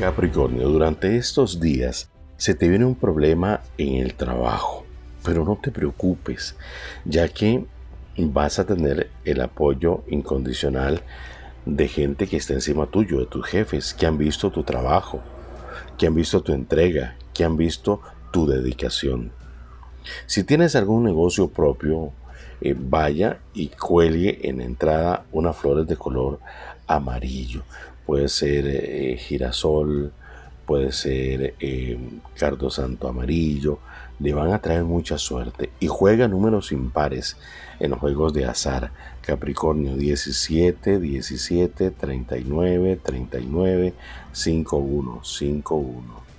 Capricornio, durante estos días se te viene un problema en el trabajo, pero no te preocupes, ya que vas a tener el apoyo incondicional de gente que está encima tuyo, de tus jefes, que han visto tu trabajo, que han visto tu entrega, que han visto tu dedicación. Si tienes algún negocio propio, eh, vaya y cuelgue en entrada unas flores de color amarillo. Puede ser eh, girasol, puede ser eh, cardo santo amarillo. Le van a traer mucha suerte. Y juega números impares en los juegos de azar. Capricornio 17, 17, 39, 39, 51, 51.